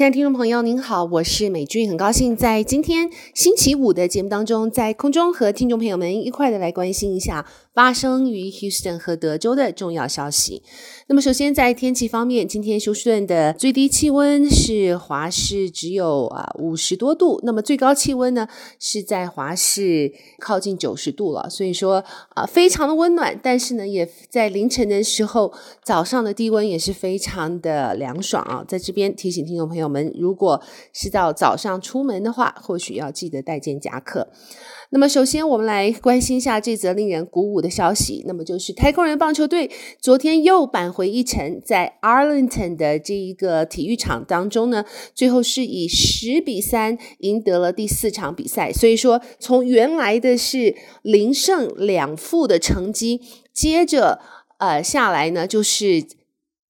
亲爱的听众朋友，您好，我是美君，很高兴在今天星期五的节目当中，在空中和听众朋友们一块的来关心一下发生于 Houston 和德州的重要消息。那么，首先在天气方面，今天休斯顿的最低气温是华氏只有啊五十多度，那么最高气温呢是在华氏靠近九十度了，所以说啊非常的温暖，但是呢也在凌晨的时候，早上的低温也是非常的凉爽啊，在这边提醒听众朋友。我们如果是到早上出门的话，或许要记得带件夹克。那么，首先我们来关心一下这则令人鼓舞的消息，那么就是太空人棒球队昨天又扳回一城，在 Arlington 的这一个体育场当中呢，最后是以十比三赢得了第四场比赛。所以说，从原来的是零胜两负的成绩，接着呃下来呢，就是。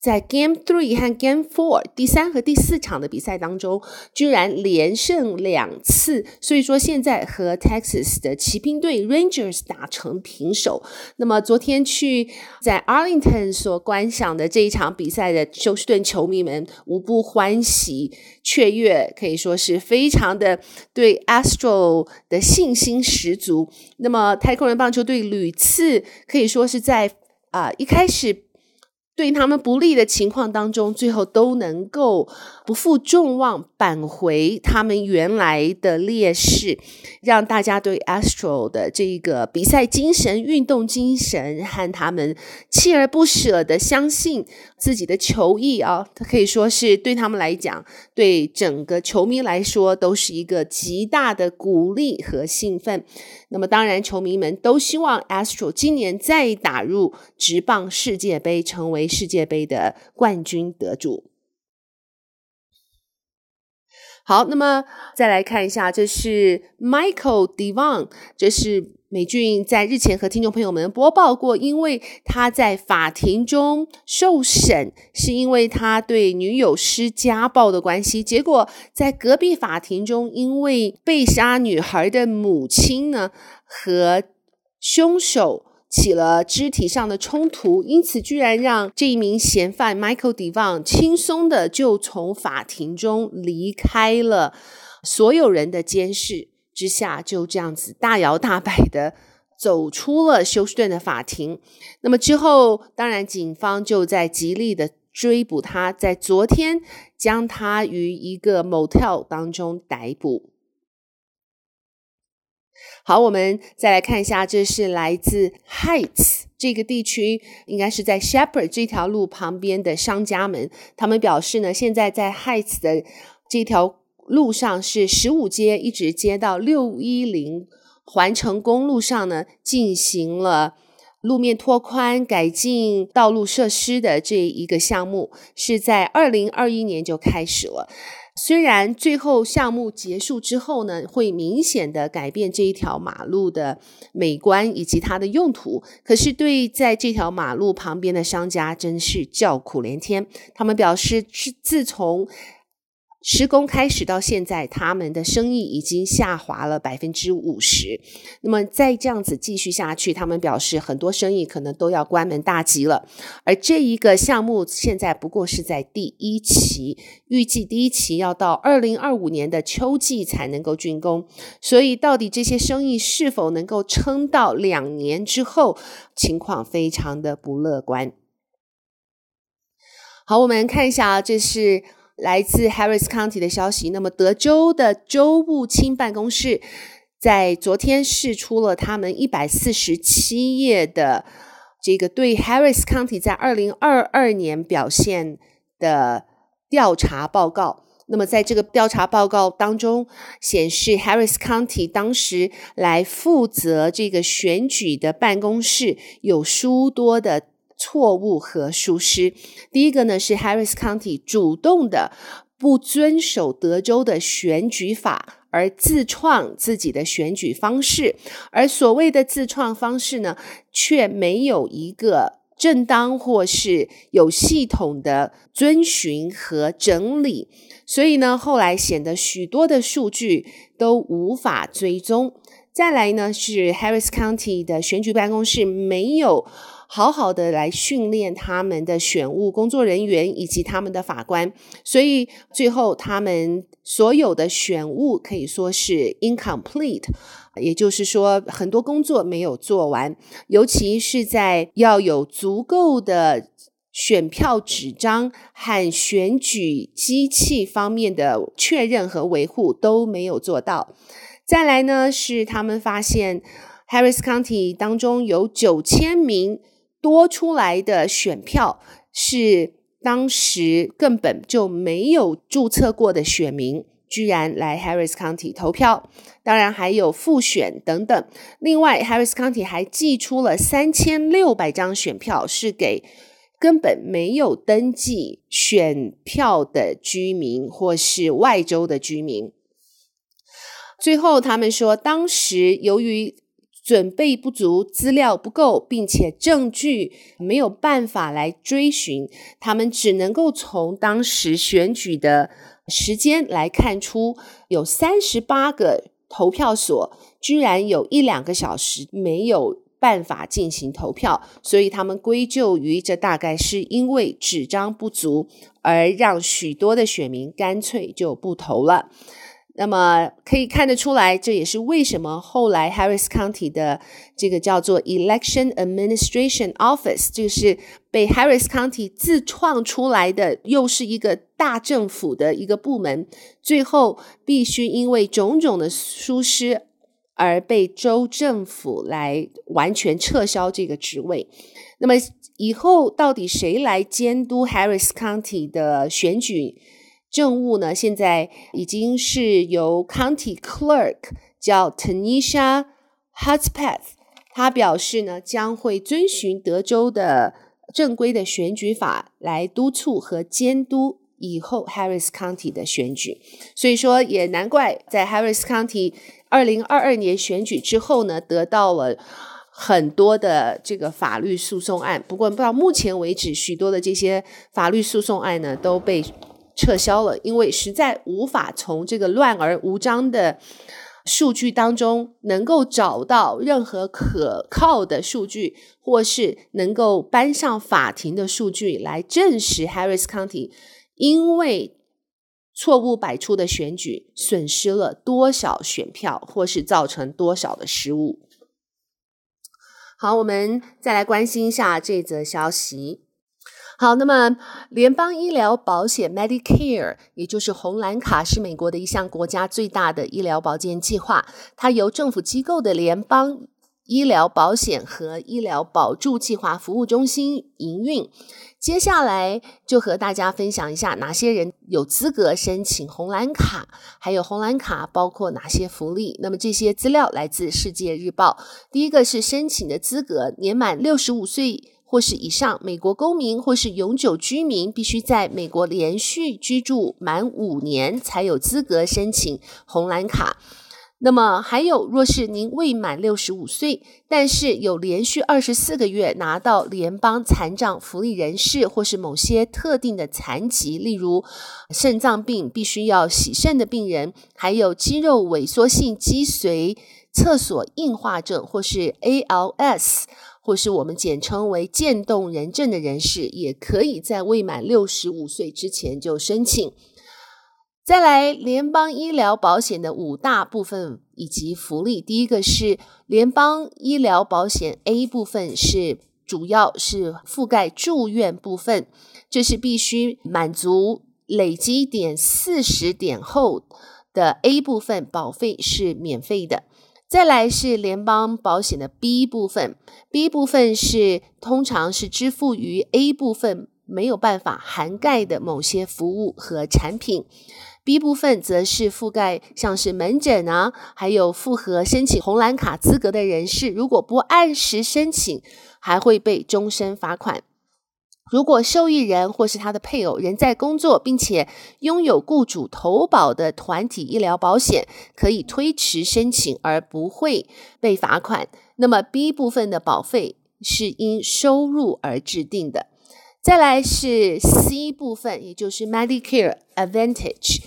在 Game Three 和 Game Four 第三和第四场的比赛当中，居然连胜两次，所以说现在和 Texas 的骑兵队 Rangers 打成平手。那么昨天去在 Arlington 所观赏的这一场比赛的休斯顿球迷们无不欢喜雀跃，可以说是非常的对 Astro 的信心十足。那么太空人棒球队屡次可以说是在啊、一开始。对他们不利的情况当中，最后都能够不负众望，扳回他们原来的劣势，让大家对 Astro 的这个比赛精神、运动精神和他们锲而不舍的相信自己的球艺啊，他可以说是对他们来讲，对整个球迷来说都是一个极大的鼓励和兴奋。那么，当然，球迷们都希望 Astro 今年再打入职棒世界杯，成为世界杯的冠军得主。好，那么再来看一下，这是 Michael Devon，这是美俊在日前和听众朋友们播报过，因为他在法庭中受审，是因为他对女友施家暴的关系，结果在隔壁法庭中，因为被杀女孩的母亲呢和凶手。起了肢体上的冲突，因此居然让这一名嫌犯 Michael Devon 轻松的就从法庭中离开了，所有人的监视之下，就这样子大摇大摆的走出了休斯顿的法庭。那么之后，当然警方就在极力的追捕他，在昨天将他于一个 motel 当中逮捕。好，我们再来看一下，这是来自 Heights 这个地区，应该是在 Shepherd 这条路旁边的商家们，他们表示呢，现在在 Heights 的这条路上是十五街，一直接到六一零环城公路上呢，进行了路面拓宽、改进道路设施的这一个项目，是在二零二一年就开始了。虽然最后项目结束之后呢，会明显的改变这一条马路的美观以及它的用途，可是对在这条马路旁边的商家真是叫苦连天。他们表示，是自从施工开始到现在，他们的生意已经下滑了百分之五十。那么再这样子继续下去，他们表示很多生意可能都要关门大吉了。而这一个项目现在不过是在第一期，预计第一期要到二零二五年的秋季才能够竣工。所以到底这些生意是否能够撑到两年之后，情况非常的不乐观。好，我们看一下，这是。来自 Harris County 的消息，那么德州的州务卿办公室在昨天释出了他们一百四十七页的这个对 Harris County 在二零二二年表现的调查报告。那么在这个调查报告当中显示，Harris County 当时来负责这个选举的办公室有诸多的。错误和疏失。第一个呢是 Harris County 主动的不遵守德州的选举法，而自创自己的选举方式，而所谓的自创方式呢，却没有一个正当或是有系统的遵循和整理，所以呢，后来显得许多的数据都无法追踪。再来呢，是 Harris County 的选举办公室没有好好的来训练他们的选务工作人员以及他们的法官，所以最后他们所有的选务可以说是 incomplete。也就是说，很多工作没有做完，尤其是在要有足够的选票纸张和选举机器方面的确认和维护都没有做到。再来呢，是他们发现 Harris County 当中有九千名多出来的选票，是当时根本就没有注册过的选民。居然来 Harris County 投票，当然还有复选等等。另外，Harris County 还寄出了三千六百张选票，是给根本没有登记选票的居民或是外州的居民。最后，他们说，当时由于准备不足、资料不够，并且证据没有办法来追寻，他们只能够从当时选举的。时间来看出，有三十八个投票所居然有一两个小时没有办法进行投票，所以他们归咎于这大概是因为纸张不足，而让许多的选民干脆就不投了。那么可以看得出来，这也是为什么后来 Harris County 的这个叫做 Election Administration Office，就是被 Harris County 自创出来的，又是一个大政府的一个部门，最后必须因为种种的疏失而被州政府来完全撤销这个职位。那么以后到底谁来监督 Harris County 的选举？政务呢，现在已经是由 County Clerk 叫 Tanisha Hutzpeth，他表示呢，将会遵循德州的正规的选举法来督促和监督以后 Harris County 的选举。所以说，也难怪在 Harris County 二零二二年选举之后呢，得到了很多的这个法律诉讼案。不过，到目前为止，许多的这些法律诉讼案呢，都被撤销了，因为实在无法从这个乱而无章的数据当中能够找到任何可靠的数据，或是能够搬上法庭的数据来证实 Harris County 因为错误百出的选举损失了多少选票，或是造成多少的失误。好，我们再来关心一下这则消息。好，那么联邦医疗保险 Medicare，也就是红蓝卡，是美国的一项国家最大的医疗保健计划。它由政府机构的联邦医疗保险和医疗保助计划服务中心营运。接下来就和大家分享一下哪些人有资格申请红蓝卡，还有红蓝卡包括哪些福利。那么这些资料来自《世界日报》。第一个是申请的资格，年满六十五岁。或是以上美国公民或是永久居民，必须在美国连续居住满五年，才有资格申请红蓝卡。那么还有，若是您未满六十五岁，但是有连续二十四个月拿到联邦残障福利人士，或是某些特定的残疾，例如肾脏病必须要洗肾的病人，还有肌肉萎缩性脊髓侧索硬化症，或是 ALS。或是我们简称为渐冻人症的人士，也可以在未满六十五岁之前就申请。再来，联邦医疗保险的五大部分以及福利，第一个是联邦医疗保险 A 部分，是主要是覆盖住院部分，这是必须满足累积点四十点后的 A 部分，保费是免费的。再来是联邦保险的 B 部分，B 部分是通常是支付于 A 部分没有办法涵盖的某些服务和产品。B 部分则是覆盖像是门诊啊，还有符合申请红蓝卡资格的人士，如果不按时申请，还会被终身罚款。如果受益人或是他的配偶仍在工作，并且拥有雇主投保的团体医疗保险，可以推迟申请而不会被罚款。那么 B 部分的保费是因收入而制定的。再来是 C 部分，也就是 Medicare Advantage，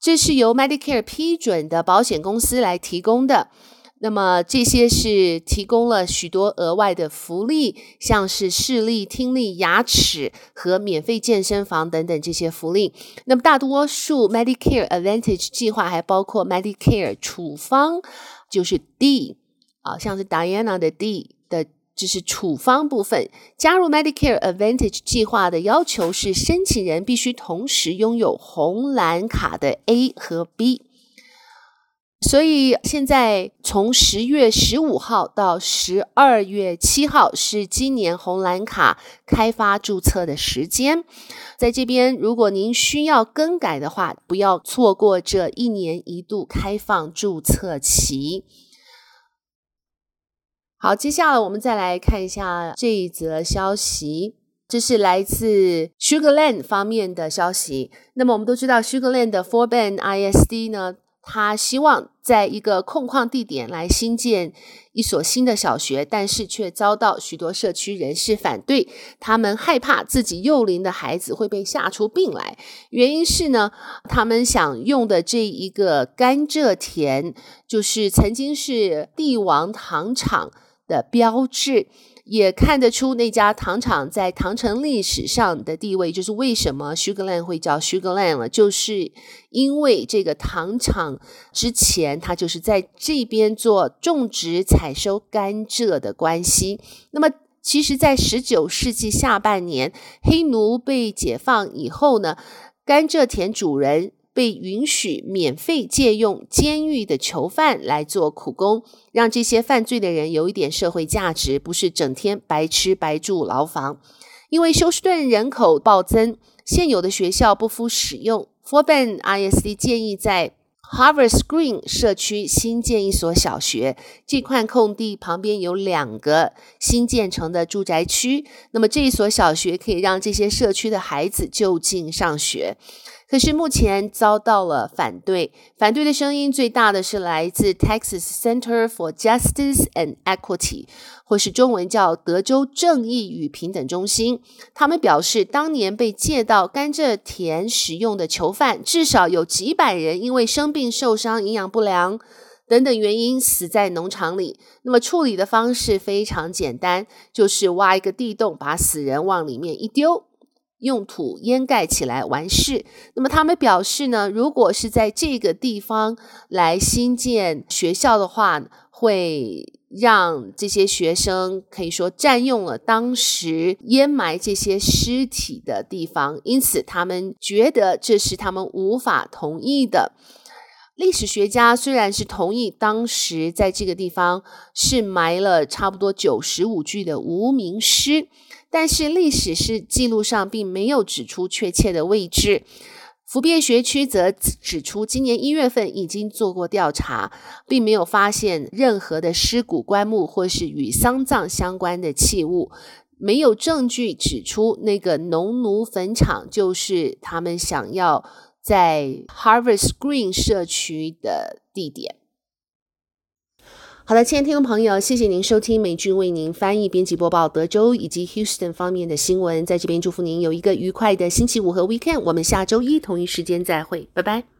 这是由 Medicare 批准的保险公司来提供的。那么这些是提供了许多额外的福利，像是视力、听力、牙齿和免费健身房等等这些福利。那么大多数 Medicare Advantage 计划还包括 Medicare 处方，就是 D 啊，像是 Diana 的 D 的，就是处方部分。加入 Medicare Advantage 计划的要求是，申请人必须同时拥有红蓝卡的 A 和 B。所以现在从十月十五号到十二月七号是今年红蓝卡开发注册的时间，在这边如果您需要更改的话，不要错过这一年一度开放注册期。好，接下来我们再来看一下这一则消息，这是来自 Sugar Land 方面的消息。那么我们都知道 Sugar Land 的 Fort Bend ISD 呢，他希望在一个空旷地点来新建一所新的小学，但是却遭到许多社区人士反对。他们害怕自己幼龄的孩子会被吓出病来。原因是呢，他们想用的这一个甘蔗田，就是曾经是帝王糖厂的标志。也看得出那家糖厂在糖城历史上的地位，就是为什么 Sugar Land 会叫 Sugar Land 了，就是因为这个糖厂之前它就是在这边做种植、采收甘蔗的关系。那么，其实，在十九世纪下半年，黑奴被解放以后呢，甘蔗田主人。被允许免费借用监狱的囚犯来做苦工，让这些犯罪的人有一点社会价值，不是整天白吃白住牢房。因为休斯顿人口暴增，现有的学校不敷使用 f o r b e n ISD 建议在 Harvest Green 社区新建一所小学。这块空地旁边有两个新建成的住宅区，那么这一所小学可以让这些社区的孩子就近上学。可是目前遭到了反对，反对的声音最大的是来自 Texas Center for Justice and Equity，或是中文叫德州正义与平等中心。他们表示，当年被借到甘蔗田使用的囚犯，至少有几百人因为生病、受伤、营养不良等等原因死在农场里。那么处理的方式非常简单，就是挖一个地洞，把死人往里面一丢。用土掩盖起来完事。那么他们表示呢，如果是在这个地方来新建学校的话，会让这些学生可以说占用了当时掩埋这些尸体的地方，因此他们觉得这是他们无法同意的。历史学家虽然是同意当时在这个地方是埋了差不多九十五具的无名尸。但是历史是记录上并没有指出确切的位置。福变学区则指出，今年一月份已经做过调查，并没有发现任何的尸骨棺木或是与丧葬相关的器物，没有证据指出那个农奴坟场就是他们想要在 Harvest Green 社区的地点。好的，亲爱的听众朋友，谢谢您收听美君为您翻译、编辑、播报德州以及 Houston 方面的新闻。在这边祝福您有一个愉快的星期五和 Weekend。我们下周一同一时间再会，拜拜。